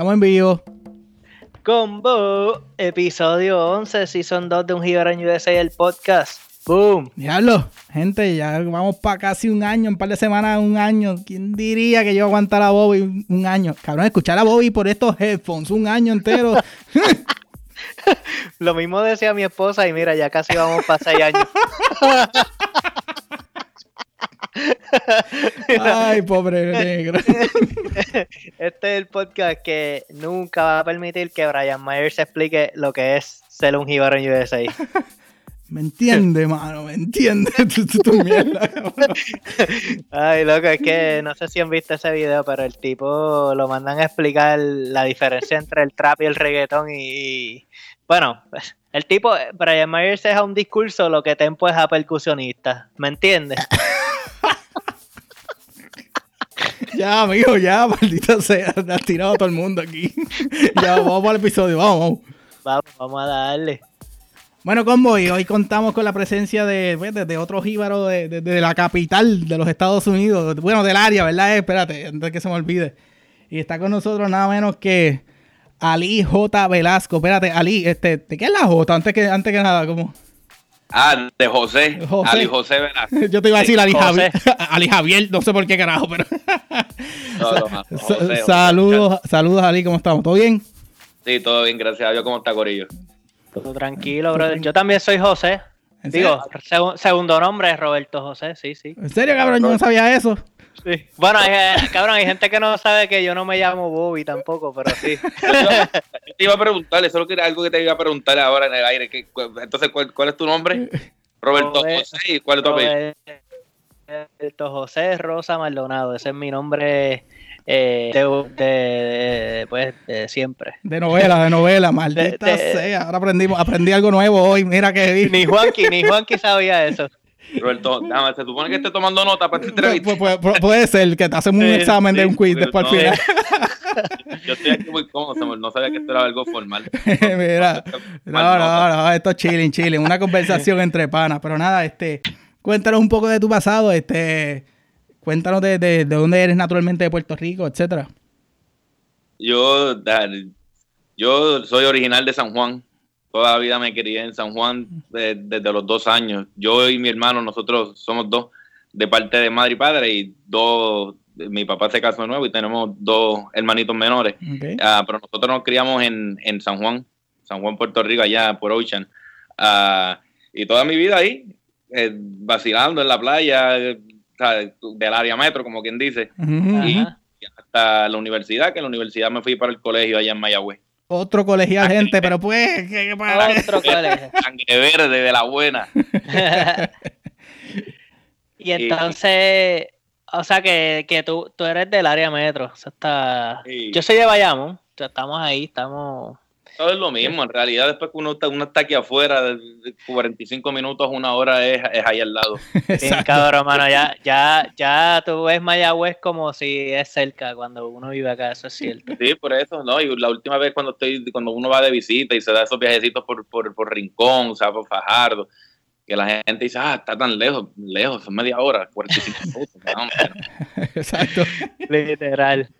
Estamos en vivo. Combo, episodio 11, Season 2 de Un Gibran USA, el podcast. ¡Boom! Diablo, gente, ya vamos para casi un año, un par de semanas, un año. ¿Quién diría que yo aguantar a Bobby un, año? Cabrón, escuchar a Bobby por estos headphones un año entero. Lo mismo decía mi esposa y mira, ya casi vamos para 6 años. Ay, pobre negro. Este es el podcast que nunca va a permitir que Brian Myers explique lo que es ser un jíbaro en USA. Me entiende, mano, me entiende. tu, tu- tu mierda. Ay, loco, es que no sé si han visto ese video, pero el tipo lo mandan a explicar la diferencia entre el trap y el reggaetón y... y- bueno, el tipo, Brian Myers es a un discurso lo que Tempo es a percusionista, ¿me entiendes? Ya, amigo, ya, maldita sea. Te has tirado a todo el mundo aquí. Ya, vamos para el episodio, vamos, vamos. Vamos, vamos a darle. Bueno, combo, y hoy contamos con la presencia de, pues, de, de otro jíbaro de, de- de la capital de los Estados Unidos. Bueno, del área, ¿verdad? Eh, espérate, antes que se me olvide. Y está con nosotros nada menos que Ali J. Velasco. Espérate, Ali, este, ¿de qué es la J? Antes que, antes que nada, como. Ah, de José. José. Ali José Velasco. Yo te iba a decir Ali José. Javier. Ali Javier, no sé por qué carajo, pero. No, no, no, Sa- José, José. saludos, saludos, Ali, ¿cómo estamos? ¿Todo bien? Sí, todo bien, gracias a Dios. ¿Cómo está Corillo? Todo tranquilo, brother. Yo también soy José. ¿En Digo, segu- segundo nombre es Roberto José, sí, sí. ¿En serio, cabrón? Yo no sabía eso. Sí. Bueno, hay, eh, cabrón, hay gente que no sabe que yo no me llamo Bobby tampoco, pero sí. Yo te iba a preguntar, eso que- algo que te iba a preguntar ahora en el aire. que- entonces, ¿cuál, cuál es tu nombre? Roberto Robert- José. ¿Y cuál es tu apellido? Roberto José Rosa Maldonado, ese es mi nombre eh, de, de- de- pues, de siempre. De novela, de novela, maldita De- de- sea. Ahora aprendimos, aprendí algo nuevo hoy. Mira que. Ni Juanqui, ni Juanqui sabía eso. Roberto, déjame, se supone que esté tomando nota para esta Pu- entrevista. pu- pu- puede ser que te hacemos un Sí, examen de un quiz después al no- final. Yo estoy aquí muy cómodo, no sabía que esto era algo formal. Mira, no, no, esto es chilling, chilling, una conversación entre panas. Pero nada, este, cuéntanos un poco de tu pasado, este, cuéntanos de, de, de dónde eres naturalmente de Puerto Rico, etcétera. Yo, yo soy original de San Juan. Toda la vida me crié en San Juan de- desde los dos años. Yo y mi hermano, nosotros somos dos, de parte de madre y padre, y dos, mi papá se casó de nuevo y tenemos dos hermanitos menores. Ah, pero nosotros nos criamos en, en San Juan, San Juan, Puerto Rico, allá por Ocean. Ah, y toda mi vida ahí, eh, vacilando en la playa, eh, ¿sabes? del área metro, como quien dice, y hasta la universidad, que en la universidad me fui para el colegio allá en Mayagüez. Otro colegial, gente, pero pues, ¿qué, qué para? Otro colegio. Sangre verde de la buena. y entonces, o sea que, que tú, tú eres del área metro. Eso está... Sí. Yo soy de Bayamón. o sea, Estamos ahí, estamos... Todo es lo mismo, en realidad después que uno está, uno está aquí afuera, de de 45 minutos, una hora es, es ahí al lado. Exacto. cabrón, mano. Ya, ya, ya tú ves Mayagüez como si es cerca cuando uno vive acá, eso es cierto. Sí, por eso, ¿no? Y la última vez cuando estoy, cuando uno va de visita y se da esos viajecitos por, por, por Rincón, o sea, por Fajardo, que la gente dice, ah, está tan lejos, lejos, son media hora, 45 minutos. No. Exacto. Literal.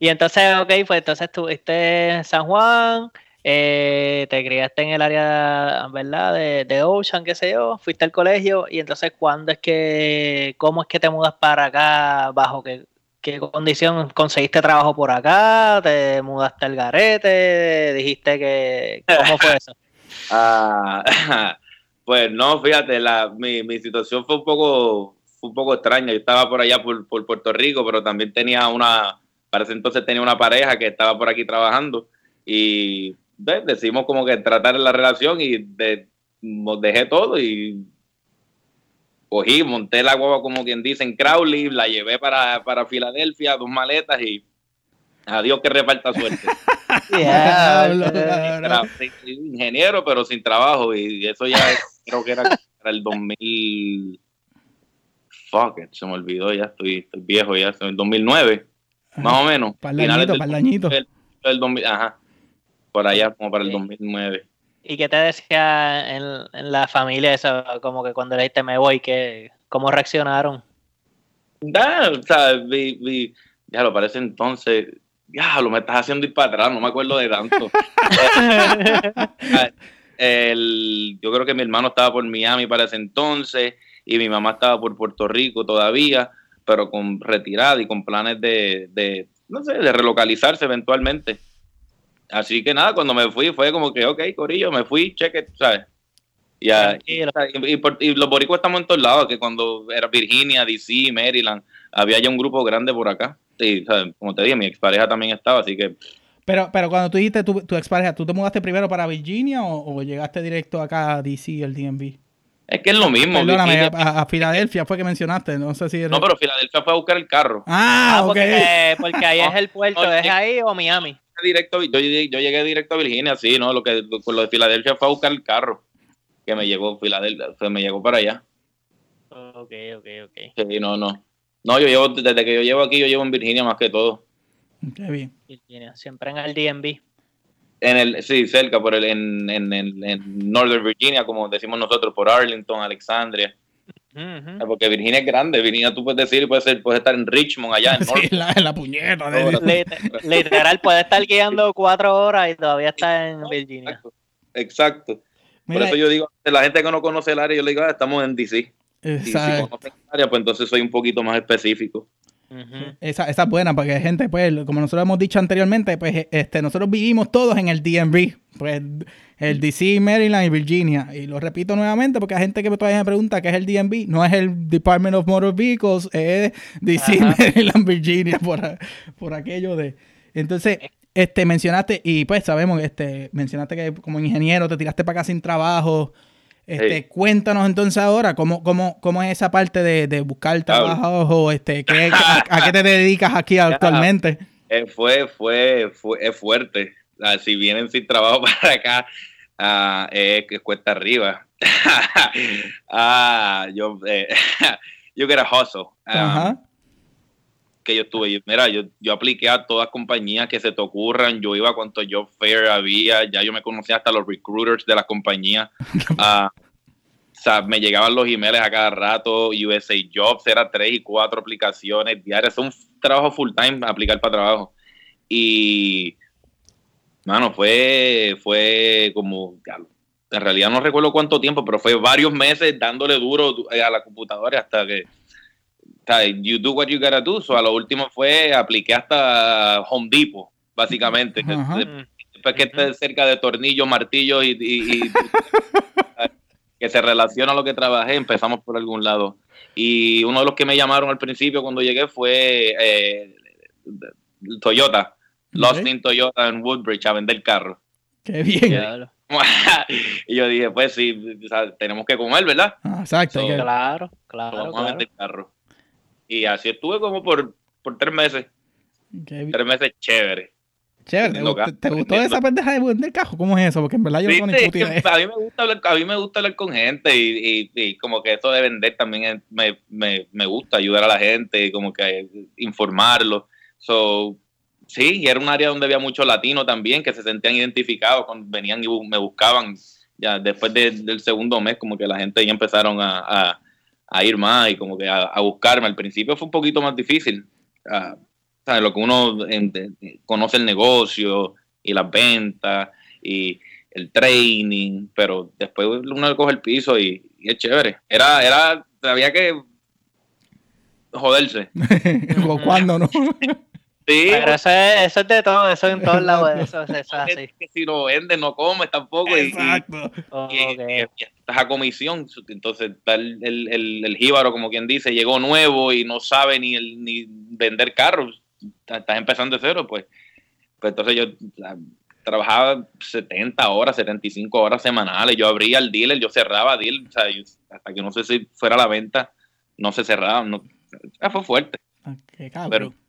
Y entonces, ok, pues entonces estuviste en San Juan, eh, te criaste en el área, ¿verdad? De, de Ocean, qué sé yo, fuiste al colegio y entonces, ¿cuándo es que, cómo es que te mudas para acá? ¿Bajo qué, qué condición conseguiste trabajo por acá? ¿Te mudaste al garete? ¿Dijiste que, cómo fue eso? Ah, pues no, fíjate, la, mi, mi situación fue un poco fue un poco extraña. Yo estaba por allá por, por Puerto Rico, pero también tenía una, para ese entonces tenía una pareja que estaba por aquí trabajando y pues, decidimos como que tratar la relación y dejé todo y cogí, monté la guagua como quien dice en Crowley, la llevé para, para Filadelfia, dos maletas y adiós que reparta suerte. yeah, ingeniero, pero sin trabajo. Y eso ya creo que era, era, el 2000. Fuck se me olvidó, ya estoy, estoy viejo, ya estoy en 2009. Más o menos. Para el añito, para el añito. Del, ajá. Por allá, como para el sí. 2009. ¿Y qué te decía en, en, la familia eso? Como que cuando le dijiste me voy, que ¿cómo reaccionaron? Da, o sea, vi, ya lo parece entonces, ya lo me estás haciendo ir para atrás, no me acuerdo de tanto. Eh, el, yo creo que mi hermano estaba por Miami para ese entonces y mi mamá estaba por Puerto Rico todavía pero con retirada y con planes de, de no sé, de relocalizarse eventualmente. Así que nada, cuando me fui fue como que, ok, Corillo, me fui, cheque, ¿sabes? Y, y, y, los boricuas estamos en todos lados, que cuando era Virginia, DC, Maryland, había ya un grupo grande por acá. Y, ¿sabes? como te dije, mi expareja también estaba, así que... Pero, pero cuando tú dijiste tu, tu expareja, ¿tú te mudaste primero para Virginia o, o, llegaste directo acá a DC, el DMV? Es que es lo mismo. Perdóname, a, a, Filadelfia fue que mencionaste, no sé si... No, pero Filadelfia fue a buscar el carro. Ah, ah porque, okay. porque ahí es el puerto, ¿es ahí o Miami? Directo, yo, yo llegué directo a Virginia, sí, ¿no? Lo que con lo de Filadelfia fue a buscar el carro que me llegó Filadelfia, o me llegó para allá. Ok, ok, ok. Sí, no, no. No, yo llevo, desde que yo llevo aquí, yo llevo en Virginia más que todo. Qué bien. Virginia, siempre en el DMV. En el, sí, cerca, por el, en, en, en, Northern Virginia, como decimos nosotros, por Arlington, Alexandria. Uh -huh. Porque Virginia es grande, Virginia tú puedes decir, puedes, ser, puedes estar en Richmond, allá en sí, la, en la puñeta. De... Literal, puede estar guiando cuatro horas y todavía está en Virginia. Exacto. Exacto. Mira, Por eso yo digo, la gente que no conoce el área, yo le digo, ah, estamos en DC. Exacto. Y si conocen el área, pues entonces soy un poquito más específico. Uh -huh. esa, esa, es buena, porque gente, pues, como nosotros hemos dicho anteriormente, pues este, nosotros vivimos todos en el DMV, pues el DC, Maryland y Virginia. Y lo repito nuevamente, porque hay gente que todavía me pregunta qué es el DMV, no es el Department of Motor Vehicles, es DC, Ajá. Maryland, Virginia, por, por aquello de... Entonces, este, mencionaste, y pues sabemos, este, mencionaste que como ingeniero te tiraste para acá sin trabajo. Este, sí. Cuéntanos entonces ahora cómo, cómo, cómo es esa parte de, de buscar trabajo, o este, ¿qué, a, a, qué te dedicas aquí actualmente? Eh, fue, fue, fue, es fuerte. Uh, si vienen sin trabajo para acá, uh, es cuesta arriba. ah, yo, eh, yo get a hustle. Um, que yo estuve. Mira, yo, yo apliqué a todas compañías que se te ocurran. Yo iba a cuanto job fair había. Ya yo me conocía hasta los recruiters de las compañías. uh, o sea, me llegaban los emails a cada rato. USA Jobs era tres y cuatro aplicaciones diarias. Es un trabajo full time aplicar para trabajo. Y, mano, fue, fue como. En realidad no recuerdo cuánto tiempo, pero fue varios meses dándole duro a la computadora hasta que you do what you gotta do. So, a lo último fue, apliqué hasta Home Depot, básicamente. Uh -huh. Después que esté cerca de tornillos, martillos y, y, y que se relaciona a lo que trabajé, empezamos por algún lado. Y uno de los que me llamaron al principio cuando llegué fue eh, Toyota, okay. Lost in Toyota en Woodbridge a vender carros. Qué bien. y yo dije, pues sí, o sea, tenemos que comer, ¿verdad? Ah, exacto. So, claro, claro. Vamos claro. a vender carros. Y así estuve como por, por tres meses. Tres meses chévere. Chévere, ¿te, gustó, ¿te gustó esa pendeja de vender cajo? ¿Cómo es eso? Porque en verdad yo sí, no sí, es a mí me gusta hablar, a mí me gusta hablar con gente y, y, y como que eso de vender también me, me, me, gusta ayudar a la gente y como que informarlo. So, sí, y era un área donde había muchos latinos también que se sentían identificados, cuando venían y me buscaban. Ya después de, del segundo mes, como que la gente ya empezaron a, a a ir más y como que a, a, buscarme. Al principio fue un poquito más difícil. Uh, ¿sabes? Lo que uno en, conoce el negocio y las ventas y el training, pero después uno coge el piso y, y es chévere. Era, era, había que joderse. ¿Cuándo no? Sí, pero eso es, eso es, de todo, eso en todos lados. Eso, eso, eso así. Que si no vendes, no comes tampoco. Exacto. Y, oh, y, okay. y, estás a comisión. Entonces, está el, el, el, el, jíbaro, como quien dice, llegó nuevo y no sabe ni, el, ni vender carros. Estás empezando de cero, pues. Pues entonces yo trabajaba 70 horas, 75 horas semanales. Yo abría el dealer, yo cerraba deal. O sea, yo, hasta que no sé si fuera la venta, no se cerraba. No, fue fuerte. Okay, cabrón. Pero,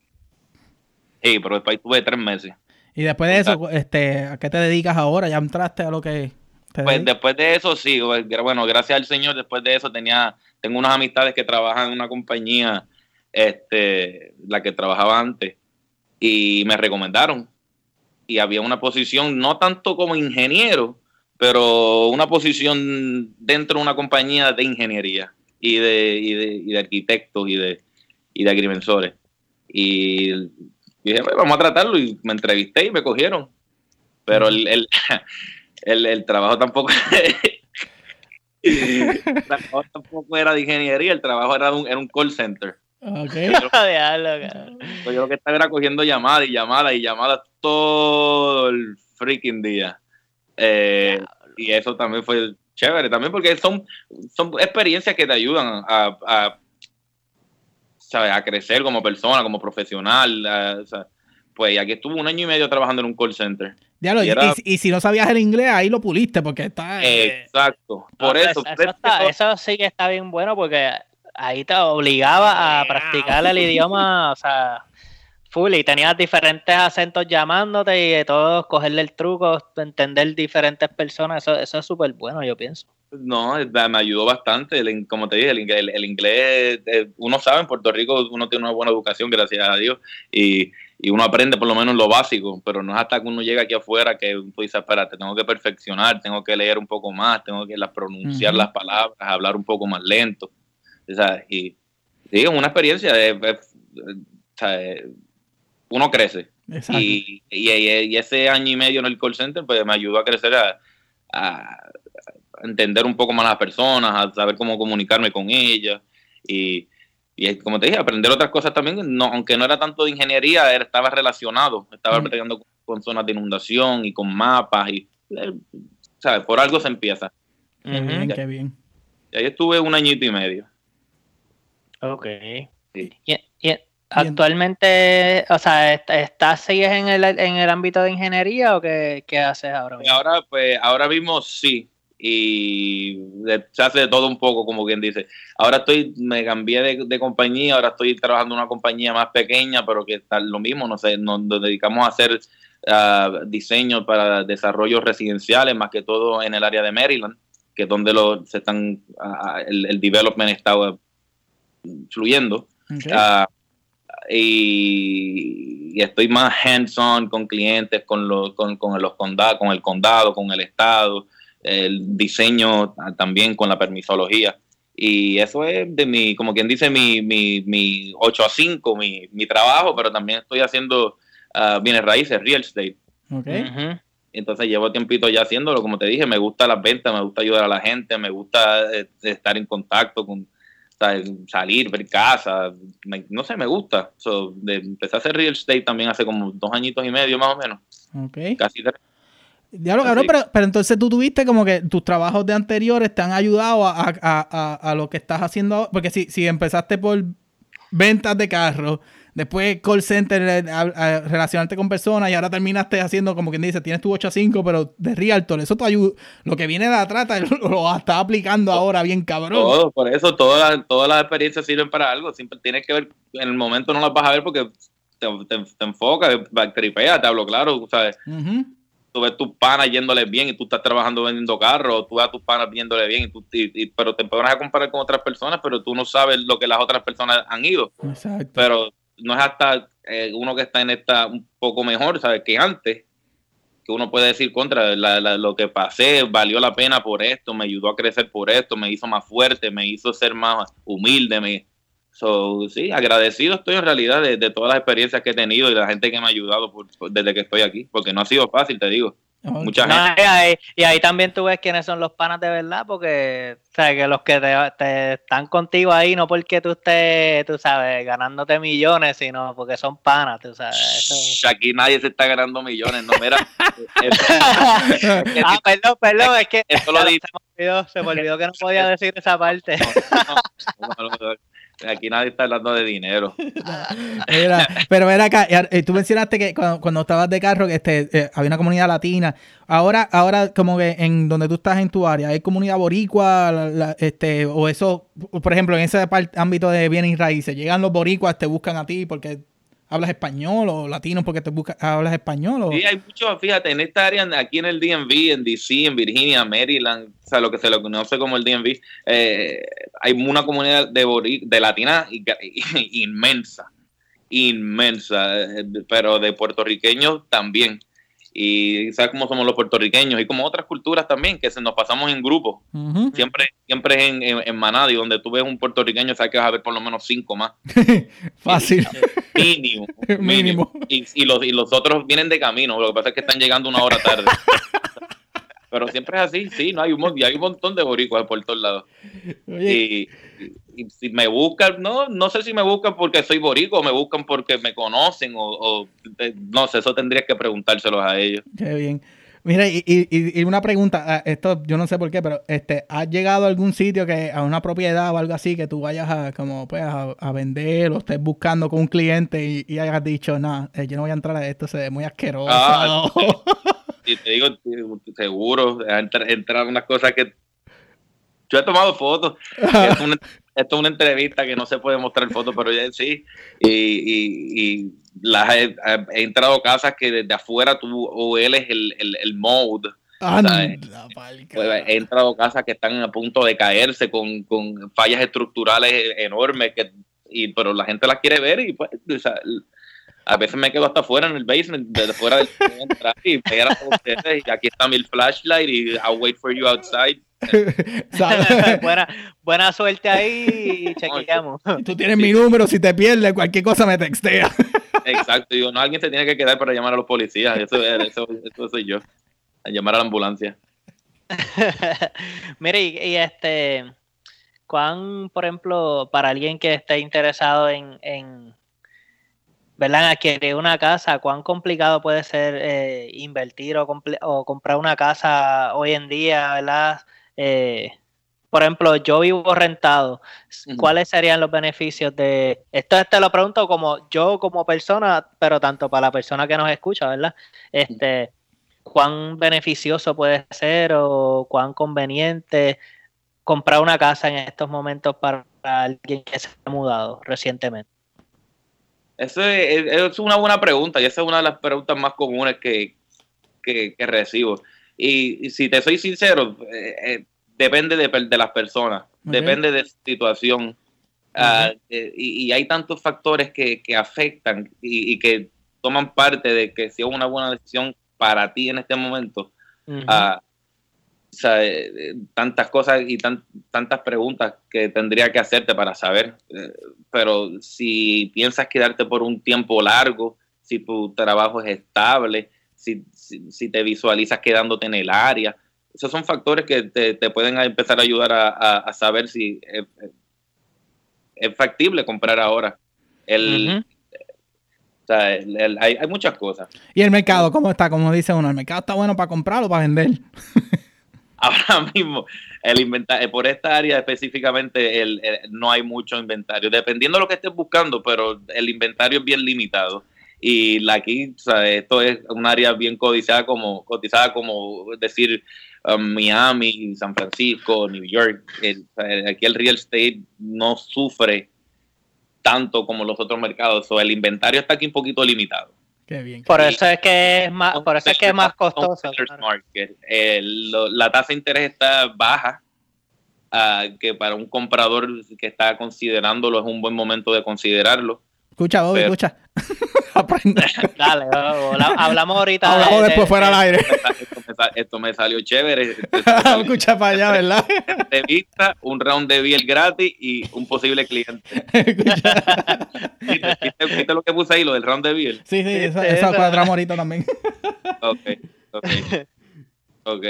Sí, pero después tuve tres meses. Y después de eso, este, ¿a qué te dedicas ahora? ¿Ya entraste a lo que te Pues después de eso, sí. Bueno, gracias al Señor, después de eso tenía, tengo unas amistades que trabajan en una compañía, este, la que trabajaba antes, y me recomendaron. Y había una posición, no tanto como ingeniero, pero una posición dentro de una compañía de ingeniería y de, y de, y de arquitectos y de, y de agrimensores. Y dije, pues, vamos a tratarlo y me entrevisté y me cogieron. Pero el, el, el, el trabajo tampoco el trabajo tampoco era de ingeniería, el trabajo era, un, era un call center. Okay. Pues yo lo que estaba era cogiendo llamadas y llamadas y llamadas todo el freaking día. Eh, y eso también fue chévere, también porque son, son experiencias que te ayudan a, a, a crecer como persona, como profesional. o sea, pues aquí estuve un año y medio trabajando en un call center. y, si no sabías el inglés, ahí lo puliste porque está... Eh, Exacto, por eso. Eso, sí que está bien bueno porque ahí te obligaba a practicar el idioma, o sea, full, y tenías diferentes acentos llamándote y todos cogerle el truco, entender diferentes personas, eso, eso es súper bueno, yo pienso. No, me ayudó bastante, como te dije, el, el inglés, eh, uno sabe, en Puerto Rico uno tiene una buena educación, gracias a Dios, y y uno aprende por lo menos lo básico, pero no es hasta que uno llega aquí afuera que tú dices, espérate, tengo que perfeccionar, tengo que leer un poco más, tengo que pronunciar las palabras, hablar un poco más lento. Y sí, una experiencia, de, uno crece. Y, y, ese año y medio en el call center pues me ayudó a crecer a, a entender un poco más a las personas, a saber cómo comunicarme con ellas. Y, y como te dije, aprender otras cosas también, no, aunque no era tanto de ingeniería, estaba relacionado, estaba mm. con, zonas de inundación y con mapas y, eh, ¿sabes? Por algo se empieza. Qué bien, qué bien. Y ahí estuve un añito y medio. Ok. Y, actualmente, o sea, ¿estás, sigues en el, en el ámbito de ingeniería o qué, qué haces ahora mismo? Ahora, pues, ahora mismo sí y se hace de todo un poco, como quien dice. Ahora estoy, me cambié de, compañía, ahora estoy trabajando en una compañía más pequeña, pero que está lo mismo, no sé, nos, dedicamos a hacer uh, diseños para desarrollos residenciales, más que todo en el área de Maryland, que es donde lo, se están, el, development está fluyendo. Ah, y, estoy más hands-on con clientes, con los, con, con los condados, con el condado, con el estado el diseño también con la permisología. Y eso es de mi, como quien dice, mi, mi, mi 8 a 5, mi, mi trabajo, pero también estoy haciendo uh, bienes raíces, real estate. Entonces llevo tiempito ya haciéndolo, como te dije, me gusta las ventas, me gusta ayudar a la gente, me gusta eh, estar en contacto con salir, ver casas, no sé, me gusta. empecé a hacer real estate también hace como dos añitos y medio más o menos. Casi tres. Diablo, cabrón, pero, pero, entonces tú tuviste como que tus trabajos de anteriores te han ayudado a, lo que estás haciendo ahora. Porque si, si empezaste por ventas de carros, después call center, eh, relacionarte con personas y ahora terminaste haciendo como quien dice, tienes tu 8 a 5, pero de realtor, eso te ayuda. Lo que viene de atrás lo, lo estás aplicando ahora bien cabrón. Todo, por eso todas, todas las experiencias sirven para algo. Siempre tienes que ver, en el momento no las vas a ver porque te, te, te enfocas, te hablo claro, ¿sabes? Tú ves tus panas yéndole bien y tú estás trabajando vendiendo carros, o tú ves a tus panas viéndole bien, y tú, pero te pones a comparar con otras personas, pero tú no sabes lo que las otras personas han ido. Exacto. Pero no es hasta eh, uno que está en esta un poco mejor, ¿sabes? Que antes, que uno puede decir contra lo que pasé, valió la pena por esto, me ayudó a crecer por esto, me hizo más fuerte, me hizo ser más humilde, me, So, sí, agradecido estoy en realidad de, todas las experiencias que he tenido y de la gente que me ha ayudado desde que estoy aquí, porque no ha sido fácil, te digo. Mucha gente. Y ahí, también tú ves quiénes son los panas de verdad, porque que los que te, están contigo ahí no porque tú estés, tú sabes, ganándote millones, sino porque son panas, tú sabes. Aquí nadie se está ganando millones, no, mira. ah, perdón, perdón, es que se, me olvidó, se me olvidó que no podía decir esa parte. Aquí nadie está hablando de dinero. pero ver acá, eh, tú mencionaste que cuando, estabas de carro que este, eh, había una comunidad latina. Ahora, ahora como que en donde tú estás en tu área, ¿hay comunidad boricua? este, o eso, por ejemplo, en ese ámbito de bienes y raíces, llegan los boricuas, te buscan a ti porque hablas español o latino porque te buscas, hablas español. O... Sí, hay mucho, fíjate, en esta área, aquí en el DMV, en DC, en Virginia, Maryland, o sea, lo que se lo conoce como el DMV, eh, hay una comunidad de, de latina inmensa, inmensa, eh, pero de puertorriqueños también. Y sabes cómo somos los puertorriqueños y como otras culturas también, que se nos pasamos en grupo, siempre, siempre en, en, manada y donde tú ves un puertorriqueño sabes que vas a ver por lo menos cinco más. Fácil. Mínimo. mínimo. Y, y, los, y los otros vienen de camino, lo que pasa es que están llegando una hora tarde. Pero siempre es así, sí, no hay un, hay un montón de boricuas por todos lados. Y, si me buscan, no, no sé si me buscan porque soy borico o me buscan porque me conocen o, eh, no sé, eso tendrías que preguntárselos a ellos. Qué bien. Mira, y, y, una pregunta, ah, esto yo no sé por qué, pero este, ¿has llegado a algún sitio que a una propiedad o algo así que tú vayas a como pues a, vender o estés buscando con un cliente y, hayas dicho, no, eh, yo no voy a entrar a esto, se ve muy asqueroso? Ah, y te digo, seguro, entrar unas cosas que yo he tomado fotos. esto es una entrevista que no se puede mostrar fotos, pero ya sí. Y, y, las he, entrado a casas que desde afuera tú hueles el, el, el mode. Pues, he entrado a casas que están a punto de caerse con, con fallas estructurales enormes, que, y, pero la gente las quiere ver y pues, a veces me quedo hasta afuera en el basement, desde fuera del y pegar a ustedes, y aquí está mi flashlight y I'll wait for you outside. buena, buena suerte ahí y chequeamos. Tú tienes mi número, si te pierdes, cualquier cosa me textea. Exacto, digo, no, alguien se tiene que quedar para llamar a los policías, eso, eso, eso soy yo, a llamar a la ambulancia. Mire, y, este, ¿cuán, por ejemplo, para alguien que esté interesado en, en ¿verdad? Adquirir una casa, ¿cuán complicado puede ser eh, invertir o, o, comprar una casa hoy en día, ¿verdad? Eh, por ejemplo, yo vivo rentado. ¿Cuáles serían los beneficios de esto? Te lo pregunto como yo como persona, pero tanto para la persona que nos escucha, ¿verdad? Este, ¿cuán beneficioso puede ser o cuán conveniente comprar una casa en estos momentos para alguien que se ha mudado recientemente? Eso es, una buena pregunta y esa es una de las preguntas más comunes que, recibo. Y, si te soy sincero, eh, eh, depende de, las personas, depende de situación. Ah, eh, y, hay tantos factores que, afectan y, que toman parte de que sea una buena decisión para ti en este momento. O sea, eh, tantas cosas y tantas preguntas que tendría que hacerte para saber. Eh, pero si piensas quedarte por un tiempo largo, si tu trabajo es estable, si, si, te visualizas quedándote en el área, esos son factores que te, pueden empezar a ayudar a, saber si es, factible comprar ahora. El, o sea, hay, hay muchas cosas. ¿Y el mercado cómo está? Como dice uno, ¿el mercado está bueno para comprar o para vender? ahora mismo el inventario, por esta área específicamente el, no hay mucho inventario, dependiendo de lo que estés buscando, pero el inventario es bien limitado. Y aquí, esto es un área bien codiciada como, cotizada como decir um, Miami, San Francisco, New York. aquí el real estate no sufre tanto como los otros mercados. o el inventario está aquí un poquito limitado por eso es que es más, por eso es que es más costoso. la tasa de interés está baja, ah, que para un comprador que está considerándolo es un buen momento de considerarlo. Escucha, Bobby, escucha. Dale, hablamos ahorita. Hablamos después fuera al aire. Esto me, salió chévere. escucha para allá, ¿verdad? Entrevista, un round de biel gratis y un posible cliente. ¿Viste, lo que puse ahí, lo del round de biel? Sí, sí, eso, eso cuadramos ahorita también. ok, ok. Ok.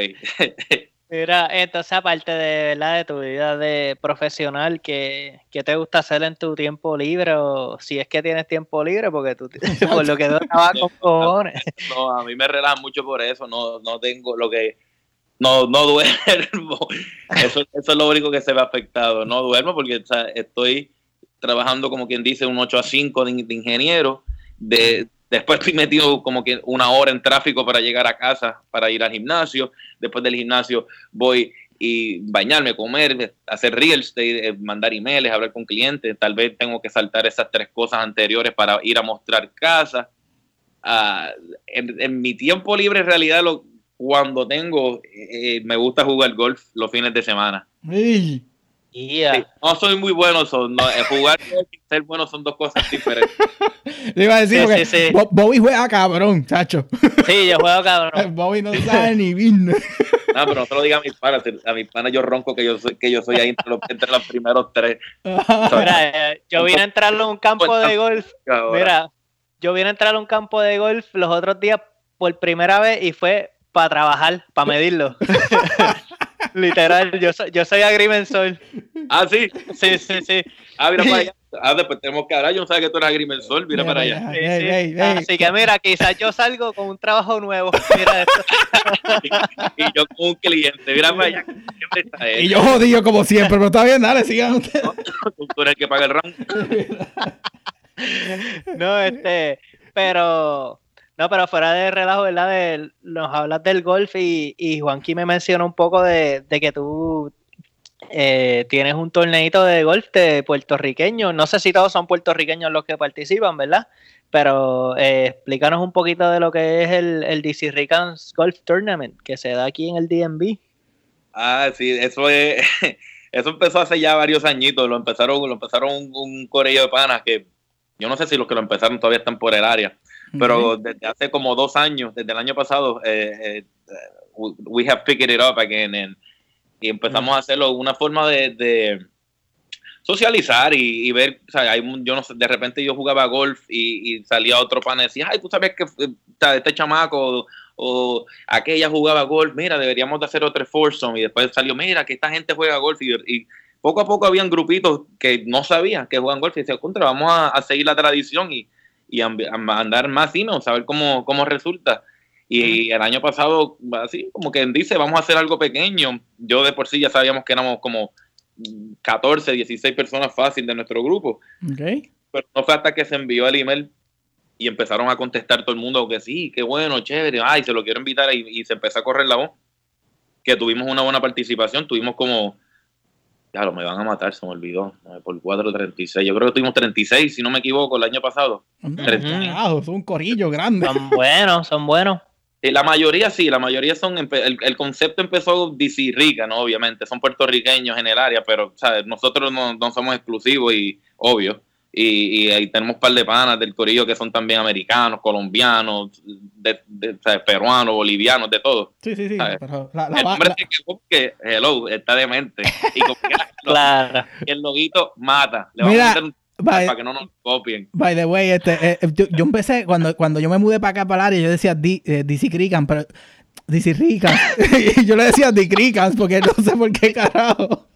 Mira, entonces aparte de, ¿verdad? de tu vida de profesional, ¿qué, te gusta hacer en tu tiempo libre? O si es que tienes tiempo libre, porque tú por lo que no con cojones. No, a mí me relaja mucho por eso, no, no tengo lo que no, no duermo. Eso, eso es lo único que se ve afectado. No duermo porque estoy trabajando como quien dice un 8 a 5 de, de ingeniero. De, Después estoy metido como que una hora en tráfico para llegar a casa, para ir al gimnasio. Después del gimnasio voy y bañarme, comer, hacer eh, mandar emails, hablar con clientes. Tal vez tengo que saltar esas tres cosas anteriores para ir a mostrar casa. Ah, en, mi tiempo libre, en realidad, lo, cuando tengo, eh, me gusta jugar golf los fines de semana. No soy muy bueno, son, no, eh, jugar y ser bueno son dos cosas diferentes. Le iba a decir, Bobby juega cabrón, chacho. Sí, yo juego cabrón. Bobby no sabe ni vino. No, pero no te lo diga a mis panas. A mis panas yo ronco que yo soy, que yo soy ahí entre los, entre los primeros tres. Mira, eh, yo vine a entrar a un campo de golf. Mira, yo vine a entrar a un campo de golf los otros días por primera vez y fue para trabajar, para medirlo. Literal, yo soy, yo soy agrimensor. Ah, sí. Sí, sí, sí. Ah, mira para allá. Ah, después tenemos que hablar. Yo no sabía que tú eres agrimensor. Mira, para allá. Así que mira, quizás yo salgo con un trabajo nuevo. Mira esto. y, yo con un cliente. Mira para allá. y yo jodido como siempre, pero está bien, dale, sigan ustedes. tú eres el que paga el rango. no, este, pero no, pero fuera de relajo, ¿verdad? Nos hablas del golf y, y Juanqui me mencionó un poco de, que tú eh, tienes un torneito de golf de puertorriqueños. No sé si todos son puertorriqueños los que participan, ¿verdad? Pero eh, explícanos un poquito de lo que es el, el DC Ricans Golf Tournament que se da aquí en el DMV. Ah, sí, eso es, eso empezó hace ya varios añitos. Lo empezaron, lo empezaron un, un de panas que yo no sé si los que lo empezaron todavía están por el área pero desde hace como dos años, desde el año pasado, eh, eh, we have picked it up again y empezamos a hacerlo una forma de, socializar y, ver, o sea, hay, yo no sé, de repente yo jugaba golf y, salía otro pan y decía, ay, tú sabes que este chamaco o, aquella jugaba golf, mira, deberíamos de hacer otro foursome y después salió, mira, que esta gente juega golf y, poco a poco habían grupitos que no sabían que juegan golf y decían, contra, vamos a seguir la tradición y y a, mandar más emails, a ver cómo, cómo resulta. Y el año pasado, así como que dice, vamos a hacer algo pequeño. Yo de por sí ya sabíamos que éramos como 14, 16 personas fácil de nuestro grupo. Pero no fue hasta que se envió el email y empezaron a contestar todo el mundo que sí, qué bueno, chévere, ay, se lo quiero invitar y, y se empezó a correr la voz. Que tuvimos una buena participación, tuvimos como ya lo me van a matar, se me olvidó. Por 4.36. Yo creo que tuvimos 36, si no me equivoco, el año pasado. son un corillo grande. Son buenos, son buenos. la mayoría sí, la mayoría son. El, concepto empezó DC Rica, ¿no? Obviamente, son puertorriqueños en el área, pero ¿sabes? nosotros no, no somos exclusivos y obvio. Y, ahí tenemos un par de panas del corillo que son también americanos, colombianos, de, peruanos, bolivianos, de todo. Sí, sí, sí. Pero la, el hombre que, hello, está demente. Y como claro. el loguito mata. Le vamos a meter para que no nos copien. By the way, este, eh, eh, yo, yo, empecé, cuando, cuando yo me mudé para acá, para el área, yo decía eh, DC Crican, pero DC Rican. y yo le decía DC Crican porque no sé por qué carajo.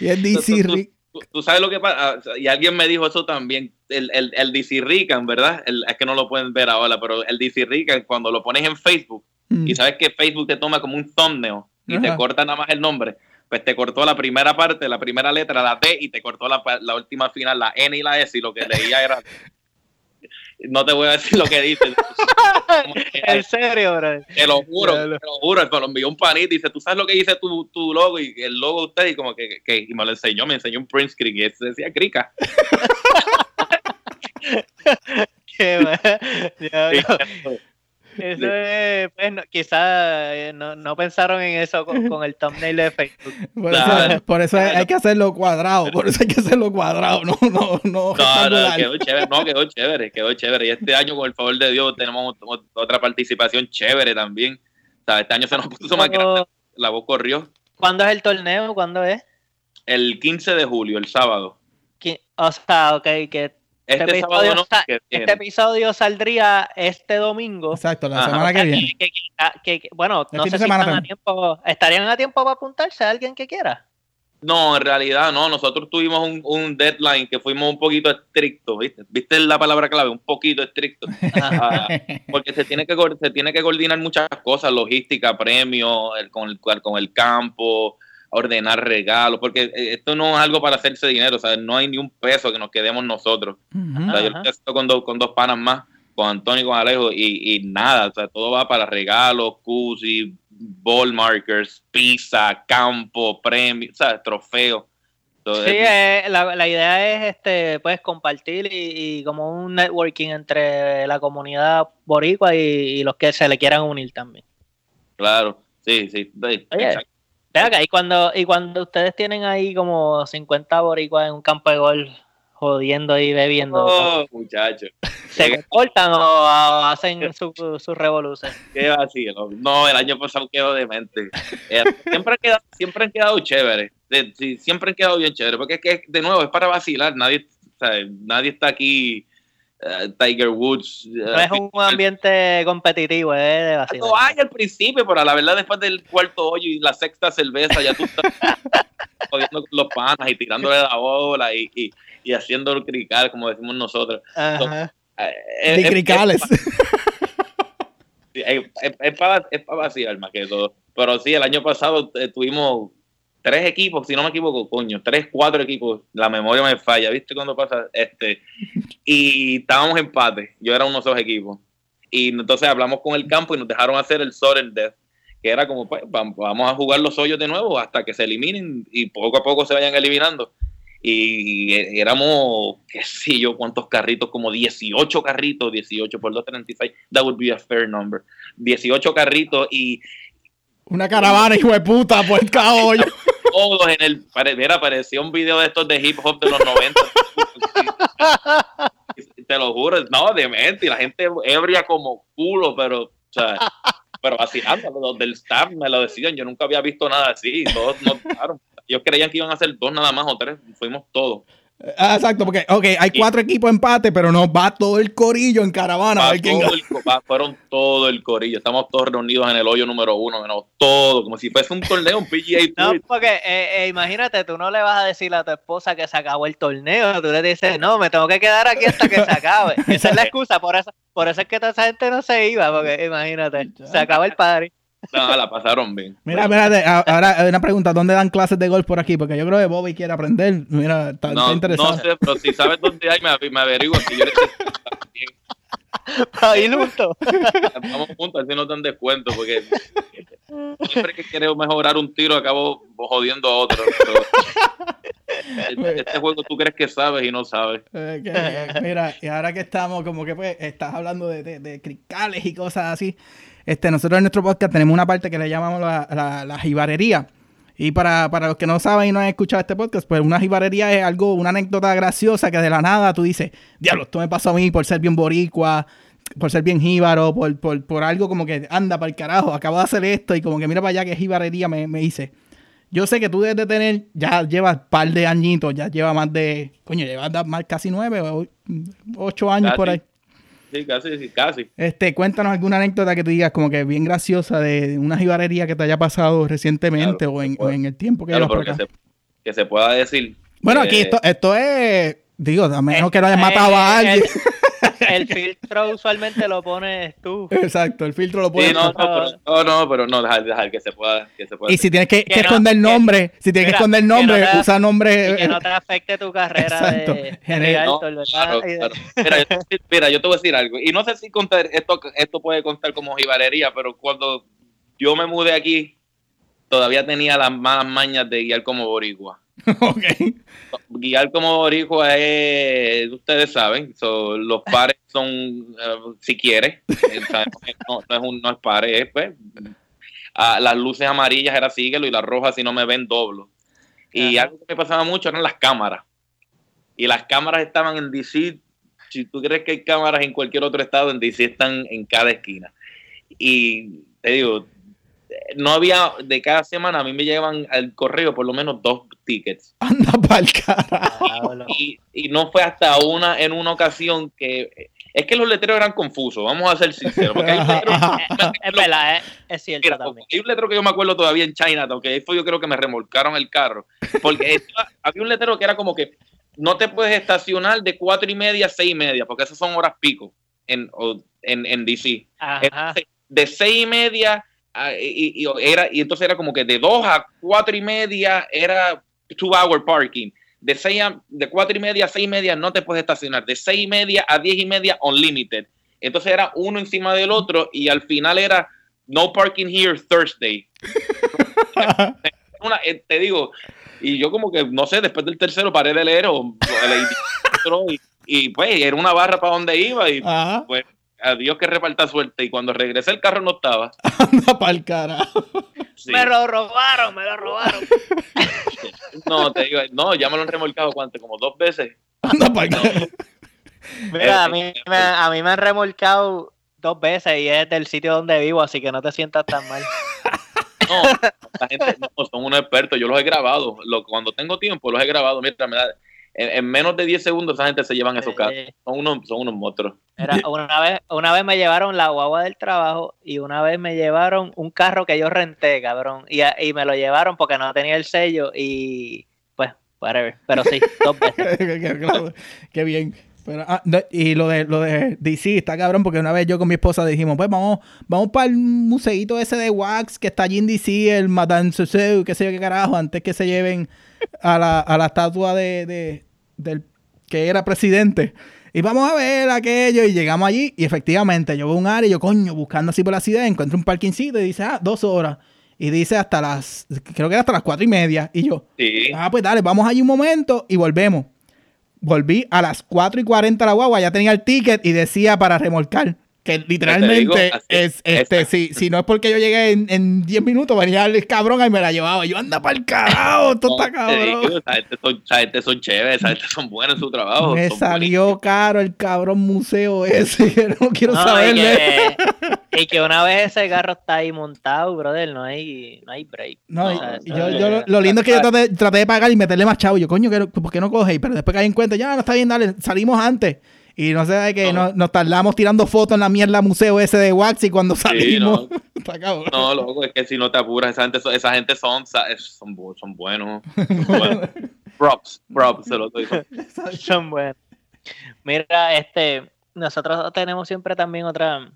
Y es DC Rican tú sabes lo que pasa, ah, y alguien me dijo eso también, el, el, el DC Rican, ¿verdad? es que no lo pueden ver ahora, pero el DC Rican, cuando lo pones en Facebook, mm. y sabes que Facebook te toma como un thumbnail y te corta nada más el nombre, pues te cortó la primera parte, la primera letra, la T, y te cortó la, la última final, la N y la S, y lo que leía era no te voy a decir lo que dice. en serio, bro. Te lo juro, te lo juro. Me lo envió un panito y dice, ¿tú sabes lo que dice tu, tu logo? Y el logo de usted, y como que, que, y me lo enseñó, me enseñó un print screen y ese decía Crica. Qué eso es, pues, quizás eh, no, no, pensaron en eso con, el thumbnail de Facebook. Por eso, hay, que hacerlo cuadrado, por eso hay que hacerlo cuadrado, no, no, no. No, quedó chévere, no, quedó chévere, quedó chévere. Y este año, con el favor de Dios, tenemos otra participación chévere también. O sea, este año se nos puso más grande, la voz corrió. ¿Cuándo es el torneo? ¿Cuándo es? El 15 de julio, el sábado. O sea, ok, que este, este, episodio, este, episodio, saldría este domingo. Exacto, la semana que viene. bueno, no sé si están a tiempo, ¿estarían a tiempo para apuntarse a alguien que quiera? No, en realidad no. Nosotros tuvimos un, deadline que fuimos un poquito estrictos, ¿viste? ¿Viste la palabra clave? Un poquito estricto. Ah, porque se tiene, que, se tiene que coordinar muchas cosas, logística, premios, con, el, con el campo, ordenar regalos, porque eh, esto no es algo para hacerse dinero, o sea, no hay ni un peso que nos quedemos nosotros. o sea, yo estoy con, con dos panas más, con Antonio y con Alejo, y, nada, o sea, todo va para regalos, y ball markers, pizza, campo, premios, o sea, trofeos. Sí, eh, la, la, idea es este pues compartir y, como un networking entre la comunidad boricua y, los que se le quieran unir también. Claro, sí, sí. Venga, y cuando, y cuando ustedes tienen ahí como 50 boricuas en un campo de golf jodiendo y bebiendo, Oh, muchachos. ¿se cortan o hacen sus su revoluciones? Qué vacío. No, el año pasado quedó demente. Eh, siempre, han quedado, siempre han quedado chéveres. De- sí, siempre han quedado bien chéveres. Porque es que, de nuevo, es para vacilar. Nadie, o sea, nadie está aquí. Eh, Tiger Woods. eh, No es un ambiente competitivo, es de vacilar. Lo hay al principio, pero a la verdad, después del cuarto hoyo y la sexta cerveza, ya tú estás jodiendo con los panas y tirándole la bola y, y, y haciendo cricar, como decimos nosotros. Ajá. Eh, es- De es- cricales. Es, es- es para, es para vacilar más que todo. Pero sí, el año pasado eh, tuvimos tres equipos, si no me equivoco, coño, tres, cuatro equipos. La memoria me falla, ¿viste cuando pasa? este Y estábamos empate. Yo era uno de esos equipos. Y entonces hablamos con el campo y nos dejaron hacer el sudden death, que era como, pues, vam- vamos a jugar los hoyos de nuevo hasta que se eliminen y poco a poco se vayan eliminando. Y eh, éramos, qué sé yo, cuántos carritos, como 18 carritos, 18 por 236, that would be a fair number. 18 carritos y Una caravana, hijo de puta, por cada hoyo. todos en el. Mira, parecía un video de estos de hip hop de los 90. Te lo juro, no, demente, y la gente ebria como culo, pero, o sea, pero vacilando, los del staff me lo decían, yo nunca había visto nada así, todos nos. Ellos creían que iban a ser dos nada más o tres, fuimos todos. Ah, exacto, porque, ok, hay cuatro equipos empate, pero no va todo el corillo en caravana. a Va ver quién todo gana. el co- va- fueron todo el corillo, estamos todos reunidos en el hoyo número uno, menos todo, como si fuese un torneo, un PGA No, Tour. porque eh, eh, imagínate, tú no le vas a decir a tu esposa que se acabó el torneo, tú le dices, no, me tengo que quedar aquí hasta que se acabe. Esa es la excusa, por eso, por eso es que toda esa gente no se iba, porque imagínate, se acaba el party. No, la pasaron bien. Mira, espérate, ahora hay una pregunta, ¿dónde dan clases de golf por aquí? Porque yo creo que Bobby quiere aprender. Mira, está, está No, interesado. no sé, pero si sabes dónde hay, me, me averiguas que yo necesito también. Ahí luto. Vamos juntos, así nos dan descuento, porque siempre que quiero mejorar un tiro acabo jodiendo a otro. Pero este, este juego tú crees que sabes y no sabes. Mira, y ahora que estamos, como que pues, estás hablando de, de, de cricales y cosas así. Este, nosotros en nuestro podcast tenemos una parte que le llamamos la, la, la jibarería. Y para, para los que no saben y no han escuchado este podcast, pues una jibarería es algo, una anécdota graciosa que de la nada tú dices, diablo, esto me pasó a mí por ser bien boricua, por ser bien jíbaro, por, por, por algo como que anda para el carajo, acabo de hacer esto y como que mira para allá que jibarería me, me hice. Yo sé que tú debes de tener, ya llevas par de añitos, ya lleva más de, coño, llevas más casi nueve o ocho años Casi. por ahí. Sí, casi, sí, casi. Este, cuéntanos alguna anécdota que tú digas como que bien graciosa de una jibarería que te haya pasado recientemente Claro, o, en, o en el tiempo que Claro, llevas por que se, que se pueda decir. Bueno, eh, aquí esto, esto es, digo, a menos Eh, que lo hayas eh, matado a el- alguien. El filtro usualmente lo pones tú. Exacto, el filtro lo puedes Sí, no, no, pero- pero, no, no, pero no, dejar, dejar que se pueda. Que se pueda Y si tienes que, que Que no- esconder que- nombre, si tienes que esconder que nombre, no te- usa nombre. Y que no eh, te afecte tu carrera Exacto. de, de ¿verdad? claro, claro. Mira, yo, te voy a decir- mira, yo te voy a decir algo. Y no sé si contar, esto, esto puede contar como jibarería, pero cuando yo me mudé aquí, todavía tenía las malas mañas de guiar como boricua. ok. Guiar como boricua es, ustedes saben, so, los pares son, eh, si quieres, eh, no, no es un no es pares, es, pues, ah, las luces amarillas era síguelo y las rojas si no me ven doblo. Y Ajá. algo que me pasaba mucho eran las cámaras. Y las cámaras estaban en DC. Si tú crees que hay cámaras en cualquier otro estado, en DC están en cada esquina. Y te digo, no había, de cada semana a mí me llevan al correo por lo menos dos tickets. Anda pa'l carajo. Y, y no fue hasta una, en una ocasión que, es que los letreros eran confusos, vamos a ser sinceros. Porque hay un letrero- Ajá. Es verdad, es, es cierto Mira, también. hay un letrero que yo me acuerdo todavía en Chinatown, que ahí fue yo creo que me remolcaron el carro. Porque estaba- había un letrero que era como que no te puedes estacionar de cuatro y media a seis y media, porque esas son horas pico en, en, en DC. Entonces, de seis y media a- y, y- y era, y entonces era como que de dos a cuatro y media era two hour parking. De, seis a- de cuatro y media a seis y media no te puedes estacionar. De seis y media a diez y media unlimited. Entonces era uno encima del otro y al final era no parking here Thursday. Una- eh, te digo, y yo como que, no sé, después del tercero paré de leer o, leí y, y, pues era una barra para donde iba y Ajá. pues a Dios que reparta suerte. Y cuando regresé el carro no estaba. Anda pa'l carajo. Me lo robaron, me lo robaron. no, te digo, no, ya me lo han remolcado ¿cuánto? como dos veces. Mira, a mí, me, a mí me han remolcado dos veces y es del sitio donde vivo, así que no te sientas tan mal. No, la gente no, son unos expertos, yo los he grabado. Lo, cuando tengo tiempo, los he grabado. Mira, me da, en, menos de 10 segundos esa gente se llevan esos carros. Son unos, son unos monstruos. una, vez, una vez me llevaron la guagua del trabajo y una vez me llevaron un carro que yo renté, cabrón. Y, y me lo llevaron porque no tenía el sello y pues, whatever. Pero sí, dos veces. qué bien. Ah, y lo de, lo de DC está cabrón porque una vez yo con mi esposa dijimos, pues vamos, vamos para el museito ese de Wax que está allí en DC, el Madame Tussauds, qué sé yo qué carajo, antes que se lleven a la, a la estatua de, del que era presidente. Y vamos a ver aquello y llegamos allí y efectivamente yo veo un área y yo, coño, buscando así por la ciudad, encuentro un parkingcito y dice, ah, dos horas. Y dice hasta las, creo que era hasta las cuatro y media. Y yo, ah, pues dale, vamos allí un momento y volvemos. Volví a las 4 y 40 la guagua, ya tenía el ticket y decía para remolcar. Que literalmente es, este, si, si no es porque yo llegué en 10 minutos, venía el cabrón y me la llevaba. Yo anda para el carajo, esto está cabrón. Esa gente, son, esa gente son chéveres, esa gente son buenos en su trabajo. Me salió caro el cabrón museo ese, que no quiero saberle. Y que, una vez ese carro está ahí montado, brother, no hay, no hay break. No, yo, yo, lo, lindo es que yo traté, traté, de pagar y meterle más chavo. Yo, coño, ¿por qué no coge? Pero después caí en cuenta, ya no está bien, dale, salimos antes. Y no sé, de que nos, tardamos tirando fotos en la mierda museo ese de Wax y cuando salimos. no. no, loco, es que si no te apuras, esa gente, esa gente son, son, son buenos. props, props, se lo doy. son buenos. Mira, este, nosotros tenemos siempre también otra,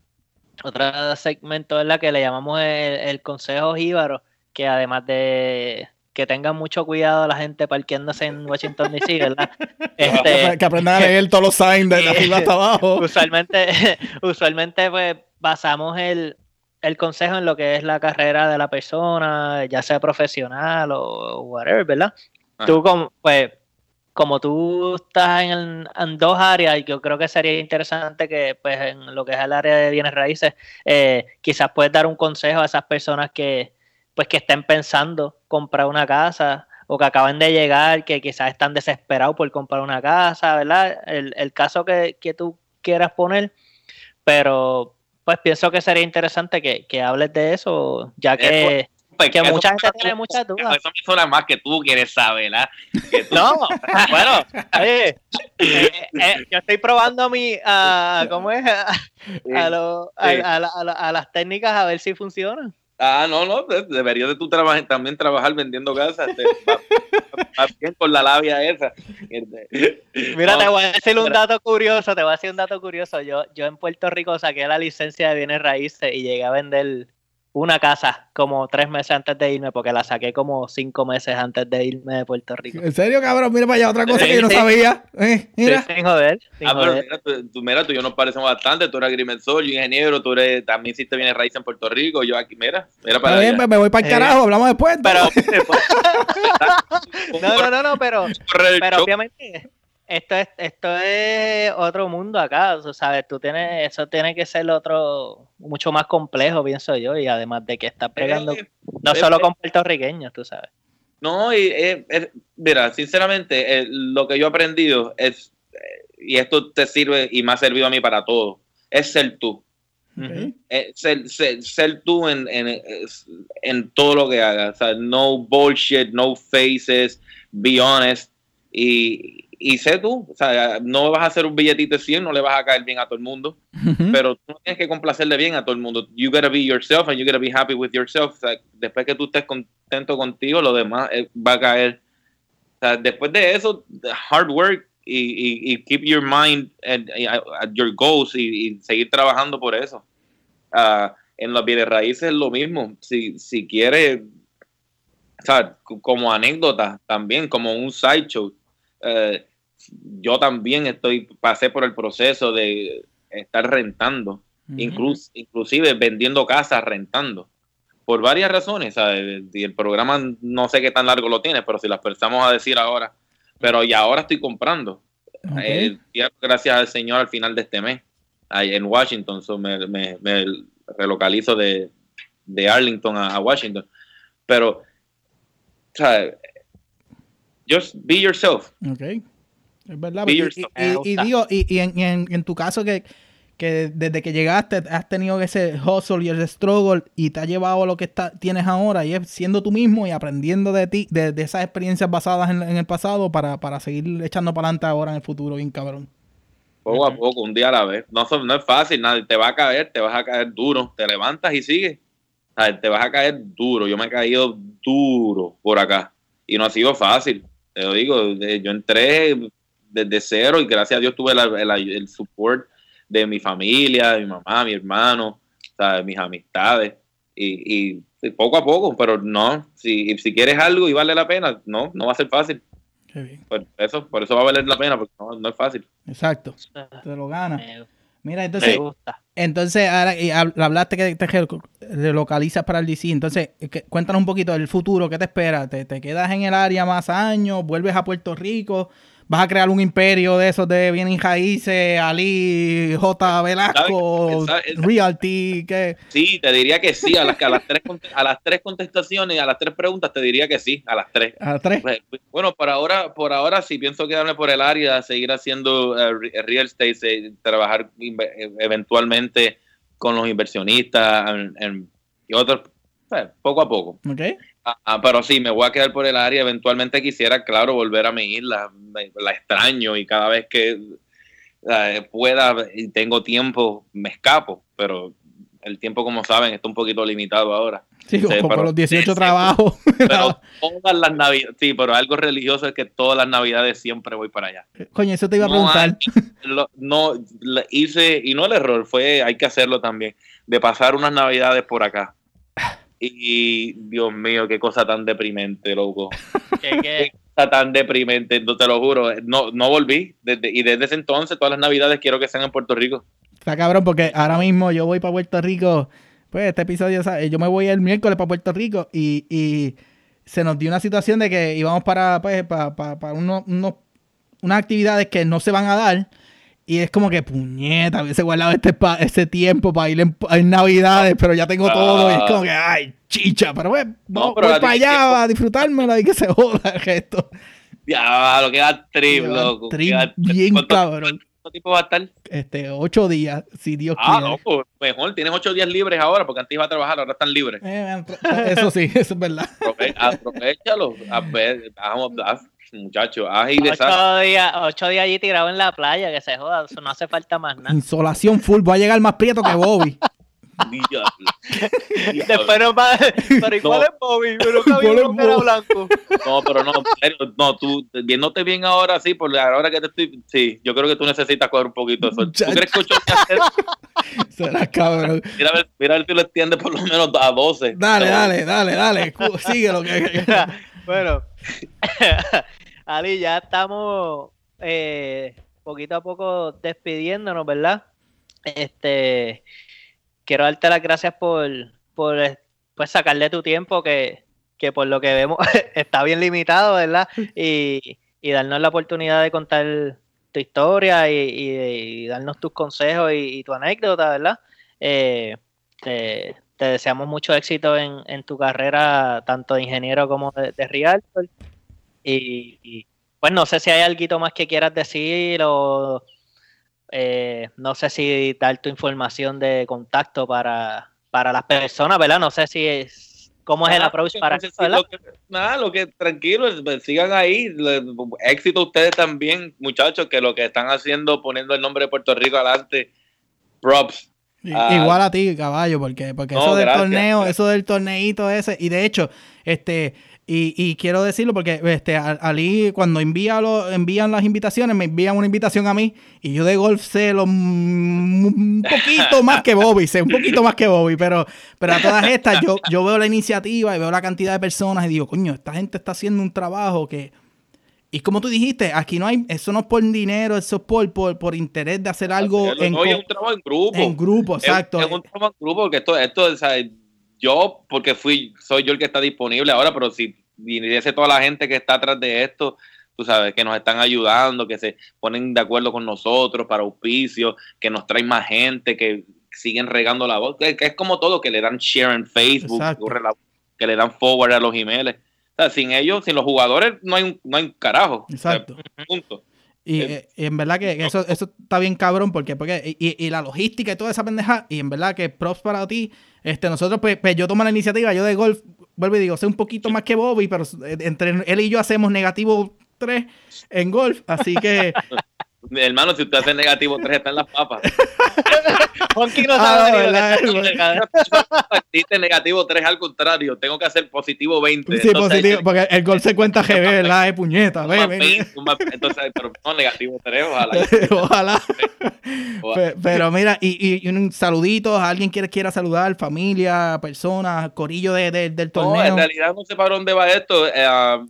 otra segmento, en la que le llamamos el, el consejo jíbaro, que además de que tengan mucho cuidado la gente parqueándose en Washington DC, ¿verdad? Este, que aprendan a leer todos los signs de arriba hasta abajo. Usualmente, usualmente pues basamos el, consejo en lo que es la carrera de la persona, ya sea profesional o whatever, ¿verdad? Tú como, pues, como tú estás en, dos áreas, y yo creo que sería interesante que, pues, en lo que es el área de bienes raíces, eh, quizás puedes dar un consejo a esas personas que, pues que estén pensando comprar una casa o que acaben de llegar, que quizás están desesperados por comprar una casa, ¿verdad? El, caso que, tú quieras poner, pero pues pienso que sería interesante que, hables de eso, ya que, pues, mucha gente tiene muchas dudas. Eso me suena más que tú quieres saber, ¿verdad? no, bueno, eh, eh, yo estoy probando mi, ¿cómo es? A, a las técnicas a ver si funcionan. Ah, no, no, deberías de tú también trabajar vendiendo casas. bien con la labia esa. Mira, te voy a decir un dato curioso, te voy a decir un dato curioso. Yo, yo en Puerto Rico saqué la licencia de bienes raíces y llegué a vender una casa como tres meses antes de irme, porque la saqué como cinco meses antes de irme de Puerto Rico. ¿En serio, cabrón? Mira para allá, otra cosa que yo no sabía. Eh, mira. sin joder. ah, pero mira, tú, mira, tú y yo nos parecemos bastante. Tú eres agrimensor, yo ingeniero, tú eres, también hiciste bienes raíces en Puerto Rico. Yo aquí, mira, mira para allá. Pues me voy para el carajo, hablamos después. Pero, no, no, no, no, pero, pero obviamente esto es, esto es otro mundo acá, ¿sabes? Tú tienes, eso tiene que ser otro, mucho más complejo, pienso yo, y además de que estás pegando, eh, no solo con puertorriqueños, tú sabes. No, y eh, mira, sinceramente, eh, lo que yo he aprendido es, y esto te sirve y me ha servido a mí para todo, es ser tú. ser, ser, tú en, en, en, todo lo que hagas. O sea, no bullshit, no faces, be honest. Y, y sé tú, o sea, no vas a hacer un billetito de 100, no le vas a caer bien a todo el mundo, pero tú tienes que complacerle bien a todo el mundo. You gotta be yourself and you gotta be happy with yourself. O sea, después que tú estés contento contigo, lo demás eh, va a caer. O sea, después de eso, hard work y, keep your mind at, your goals y, seguir trabajando por eso. Uh, en los bienes raíces es lo mismo. Si, si quieres, o sea, como anécdota también, como un sideshow. Uh, yo también estoy, pasé por el proceso de estar rentando, inclusive vendiendo casas rentando, por varias razones. Y el programa no sé qué tan largo lo tiene, pero si las pensamos a decir ahora, pero y ahora estoy comprando. Eh, gracias al Señor al final de este mes, en Washington, me, relocalizo de, Arlington a, Washington. pero, ¿sabes? Just be yourself. Ok. Es verdad. y, digo, y, en, tu caso que, que, desde que llegaste has tenido ese hustle y ese struggle y te ha llevado a lo que está, tienes ahora y es siendo tú mismo y aprendiendo de ti, de, esas experiencias basadas en, el pasado para, para seguir echando para adelante ahora en el futuro, bien cabrón. Poco a poco, un día a la vez. No, no es fácil, nada, te va a caer, te vas a caer duro, te levantas y sigues. te vas a caer duro. Yo me he caído duro por acá y no ha sido fácil. Te lo digo, yo entré desde cero y gracias a Dios tuve el support de mi familia, de mi mamá, mi hermano, de mis amistades y, poco a poco, pero no, si, si quieres algo y vale la pena, no, no va a ser fácil. Por eso, por eso va a valer la pena, porque no, es fácil. Exacto, te lo gana. Mira, entonces, entonces ahora y hablaste que te relocalizas para el DC. Entonces, cuéntanos un poquito del futuro, ¿qué te espera? ¿Te, ¿Te, quedas en el área más años? ¿Vuelves a Puerto Rico? Vas a crear un imperio de esos de bienes raíces, Ali, J. Velasco, Realty, ¿qué? Sí, te diría que sí, a las, a, las tres, a las tres contestaciones, a las tres preguntas te diría que sí, a las tres. ¿A las tres? Pues, bueno, por ahora, por ahora sí pienso quedarme por el área, seguir haciendo eh, real estate, trabajar eventualmente con los inversionistas y otros, pues, poco a poco. Okay. Ah, ah, pero sí, me voy a quedar por el área. Eventualmente quisiera, claro, volver a mi isla. la extraño y cada vez que eh, pueda y tengo tiempo, me escapo. Pero el tiempo, como saben, está un poquito limitado ahora. Sí, como los 18 trabajos. Pero todas las navidades, sí, pero algo religioso es que todas las navidades siempre voy para allá. Coño, eso te iba a preguntar. no, hice, y no el error, fue, hay que hacerlo también, de pasar unas navidades por acá. Y Dios mío, qué cosa tan deprimente, loco. ¿Qué, cosa tan deprimente, no te lo juro. No, no volví. Desde, y desde ese entonces, todas las navidades quiero que sean en Puerto Rico. Está cabrón, porque ahora mismo yo voy para Puerto Rico. Pues este episodio, yo me voy el miércoles para Puerto Rico y, y se nos dio una situación de que íbamos para, pues, para, para, para unos, unas actividades que no se van a dar y es como que, puñeta, hubiese guardado este ese tiempo para ir en, Navidades, pero ya tengo todo. Y es como que, ay, chicha. Pero bueno, no, voy para allá a disfrutármelo y que se joda el gesto. Ya, lo que da trip, loco. Trip bien cabrón. ¿Cuánto tiempo va a estar? Este, ocho días, si Dios ah, quiere. Ah, no, pues mejor. Tienes ocho días libres ahora, porque antes iba a trabajar, ahora están libres. Eh, eso sí, eso es verdad. Aprovechalo. A ver, vamos, muchacho, ahí de ocho días, ocho días allí tirado en la playa, que se joda, eso no hace falta más nada. Insolación full, va a llegar más prieto que Bobby. Después no va, pero igual es Bobby, pero que era blanco. No, pero no, no, tú viéndote bien ahora sí, por ahora que te estoy, sí, yo creo que tú necesitas coger un poquito de sol. ¿Tú crees que ocho Será cabrón. Mira a ver, mira a ver si lo extiende por lo menos a 12. Dale, dale, dale, dale, sigue lo que. bueno. Ali, ya estamos eh, poquito a poco despidiéndonos, ¿verdad? Este, quiero darte las gracias por, por pues, sacarle tu tiempo, que, que por lo que vemos está bien limitado, ¿verdad? Y, y darnos la oportunidad de contar tu historia y, darnos tus consejos y, tu anécdota, ¿verdad? Eh, te, deseamos mucho éxito en, en, tu carrera, tanto de ingeniero como de, de realtor. Y, pues no sé si hay algo más que quieras decir o eh, no sé si dar tu información de contacto para, para las personas, ¿verdad? No sé si es, cómo es el approach para eso, nada, lo que tranquilo, pues, sigan ahí. éxito ustedes también, muchachos, que lo que están haciendo, poniendo el nombre de Puerto Rico adelante, props. Igual a ti, caballo, porque, porque eso del torneo, eso del torneito ese, y de hecho, este, y, y, quiero decirlo porque este, Ali, cuando envía envían las invitaciones, me envían una invitación a mí y yo de golf sé lo, un poquito más que Bobby, sé un poquito más que Bobby, pero, pero a todas estas yo, yo veo la iniciativa y veo la cantidad de personas y digo, coño, esta gente está haciendo un trabajo que... Y como tú dijiste, aquí no hay, eso no es por dinero, eso es por, por, por interés de hacer algo en, no, es un trabajo en grupo. En grupo, exacto. Es, un trabajo en grupo porque esto, esto o sea, yo, porque fui, soy yo el que está disponible ahora, pero si viniese toda la gente que está atrás de esto, tú sabes, que nos están ayudando, que se ponen de acuerdo con nosotros para auspicio, que nos traen más gente, que siguen regando la voz, que, es como todo, que le dan share en Facebook, que le dan forward a los emails. O sea, sin ellos, sin los jugadores, no hay un, no hay un carajo. Exacto. O sea, punto. Y, Eh, eh, y en verdad que, que eso, eso está bien cabrón porque, porque y, y la logística y toda esa pendeja, y en verdad que props para ti. Este, nosotros, pues, pues, yo tomo la iniciativa, yo de golf, vuelvo y digo, sé un poquito más que Bobby, pero eh, entre él y yo hacemos negativo 3 en golf, así que hermano, si usted hace negativo 3, está en las papas. Juanqui no Ah, sabe cabrón. Dice negativo 3 al contrario, tengo que hacer positivo 20. sí, Entonces, positivo, porque el golf se cuenta GB, ¿verdad? Es puñeta, un ve, más ve. 20, un más- entonces, pero no negativo 3, ojalá. Ojalá. Ojalá. Pe- Pero mira, y, y- un saludito, a alguien que quiera saludar, familia, personas, corillo de, de- del No, torneo. en realidad no sé para dónde va esto. eh, ah,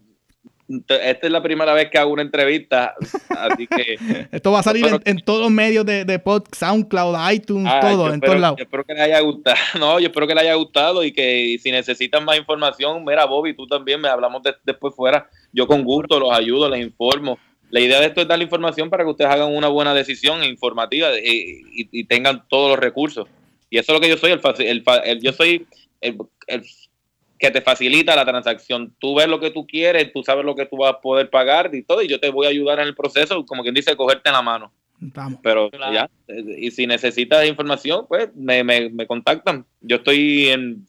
esta es la primera vez que hago una entrevista, así que Esto va a salir en, todos los medios de, de pod, SoundCloud, iTunes, ah, todo, en espero- todos lados. yo espero que les haya gustado. No, yo espero que les haya gustado y que si necesitan más información, mira, Bobby, tú también me hablamos de- después fuera. Yo con gusto los ayudo, les informo. La idea de esto es dar la información para que ustedes hagan una buena decisión informativa eh, y, y tengan todos los recursos. Y eso es lo que yo soy, el, el el- yo soy el, el que te facilita la transacción. Tú ves lo que tú quieres, tú sabes lo que tú vas a poder pagar y todo, y yo te voy a ayudar en el proceso, como quien dice, cogerte en la mano. Vamos. Pero Claro. ya, y si necesitas información, pues me, me, me contactan. Yo estoy en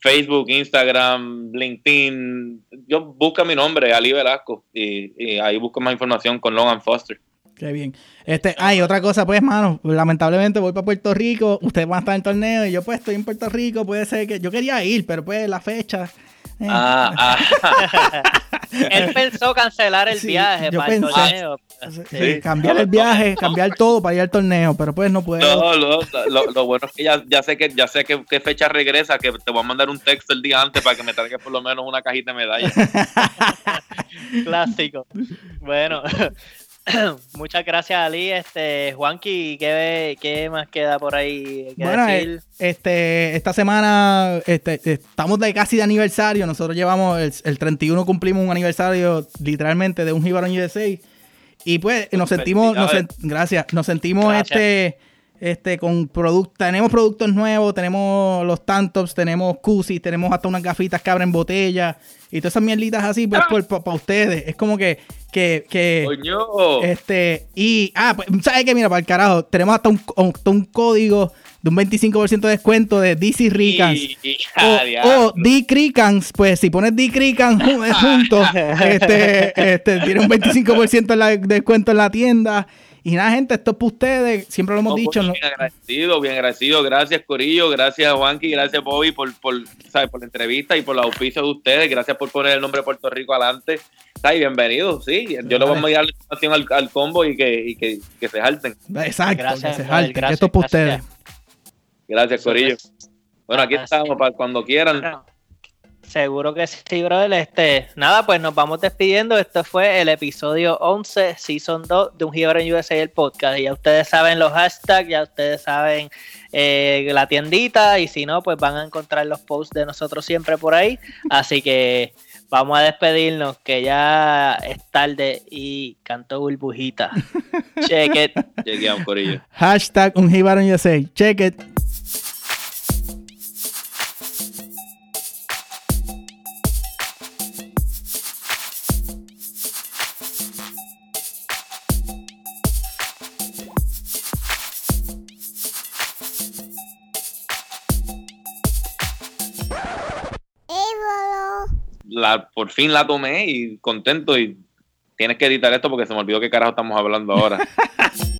Facebook, Instagram, LinkedIn. Yo busca mi nombre, Ali Velasco, y, y ahí busco más información con Logan Foster. Qué bien. Este, ay, otra cosa, pues, mano, lamentablemente voy para Puerto Rico, ustedes van a estar en torneo y yo pues estoy en Puerto Rico, puede ser que yo quería ir, pero pues la fecha. eh, Ah, ah, Él pensó cancelar el Sí, viaje yo para el pensé. torneo. sí, sí. cambiar el viaje, cambiar todo para ir al torneo, pero pues no puedo. no, lo, lo- lo bueno es que ya, ya sé que ya sé que, qué fecha regresa, que te voy a mandar un texto el día antes para que me traigas por lo menos una cajita de medallas. Clásico. Bueno, muchas gracias, Ali. Este, Juanqui, ¿qué, qué más queda por ahí que Bueno, decir? eh, este, esta semana este, estamos de casi de aniversario. Nosotros llevamos el, el 31 cumplimos un aniversario literalmente de un Jibarón USA. Y pues nos sentimos, nos sen- gracias, nos sentimos Gracias. este, este con productos, tenemos productos nuevos, tenemos los tantops, tenemos cusis, tenemos hasta unas gafitas que abren botella y todas esas mierditas así, pues para ustedes. Es como que, que, que ¡Coño! este, y, ah, pues, ¿sabes qué? Mira, para el carajo, tenemos hasta un, hasta un código de un 25% de descuento de DC Ricans. Y- y- O, o D Cricans, pues si pones D Cricans ju- eh, juntos, este, este, tiene un 25% en la- de descuento en la tienda. Y nada, gente, esto es para ustedes, siempre lo hemos No, dicho. pues, ¿no? Bien agradecido, bien agradecido. Gracias, Corillo. Gracias, Juanqui. Gracias, Bobby, por, por, ¿sabes? por la entrevista y por la auspicio de ustedes. Gracias por poner el nombre de Puerto Rico adelante. ¿Sabes? Bienvenidos, sí. Yo le voy a enviar la información al, al combo y que, y que, que se jalten. Exacto, Gracias, que se brother, jalten, que gracias, esto es para gracias. ustedes. Gracias, Corillo. Bueno, aquí Gracias. estamos para cuando quieran. Bueno, seguro que sí, brother. Este, nada, pues nos vamos despidiendo. Esto fue el episodio 11, Season 2 de Un Gibran USA, el podcast. Y ya ustedes saben los hashtags, ya ustedes saben eh, la tiendita. Y si no, pues van a encontrar los posts de nosotros siempre por ahí. Así que vamos a despedirnos, que ya es tarde y cantó burbujita. Check it. Lleguemos, Corillo. Hashtag un. Check it. Por fin la tomé y contento y tienes que editar esto porque se me olvidó qué carajo estamos hablando ahora.